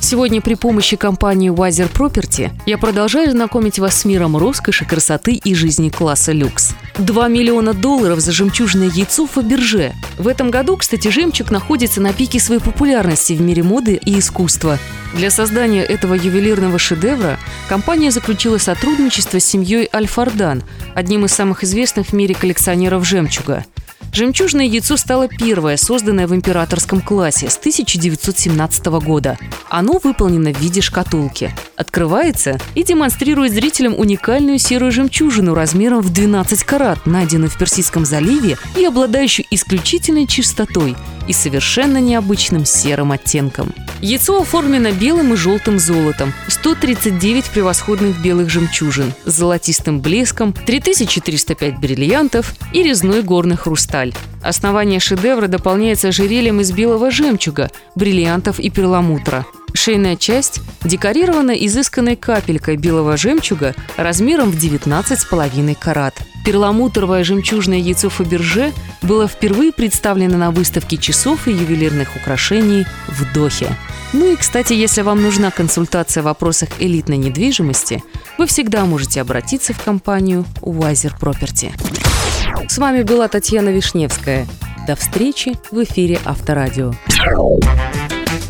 Сегодня при помощи компании Wiser Property я продолжаю знакомить вас с миром роскоши, красоты и жизни класса люкс. 2 миллиона долларов за жемчужное яйцо Фаберже. В этом году, кстати, жемчуг находится на пике своей популярности в мире моды и искусства. Для создания этого ювелирного шедевра компания заключила сотрудничество с семьей Альфардан, одним из самых известных в мире коллекционеров жемчуга – Жемчужное яйцо стало первое, созданное в императорском классе с 1917 года. Оно выполнено в виде шкатулки. Открывается и демонстрирует зрителям уникальную серую жемчужину размером в 12 карат, найденную в Персидском заливе и обладающую исключительной чистотой и совершенно необычным серым оттенком. Яйцо оформлено белым и желтым золотом, 139 превосходных белых жемчужин с золотистым блеском, 3305 бриллиантов и резной горный хрусталь. Основание шедевра дополняется ожерельем из белого жемчуга, бриллиантов и перламутра. Шейная часть декорирована изысканной капелькой белого жемчуга размером в 19,5 карат. Перламутровое жемчужное яйцо Фаберже было впервые представлено на выставке часов и ювелирных украшений в Дохе. Ну и, кстати, если вам нужна консультация в вопросах элитной недвижимости, вы всегда можете обратиться в компанию Wiser Property. С вами была Татьяна Вишневская. До встречи в эфире Авторадио.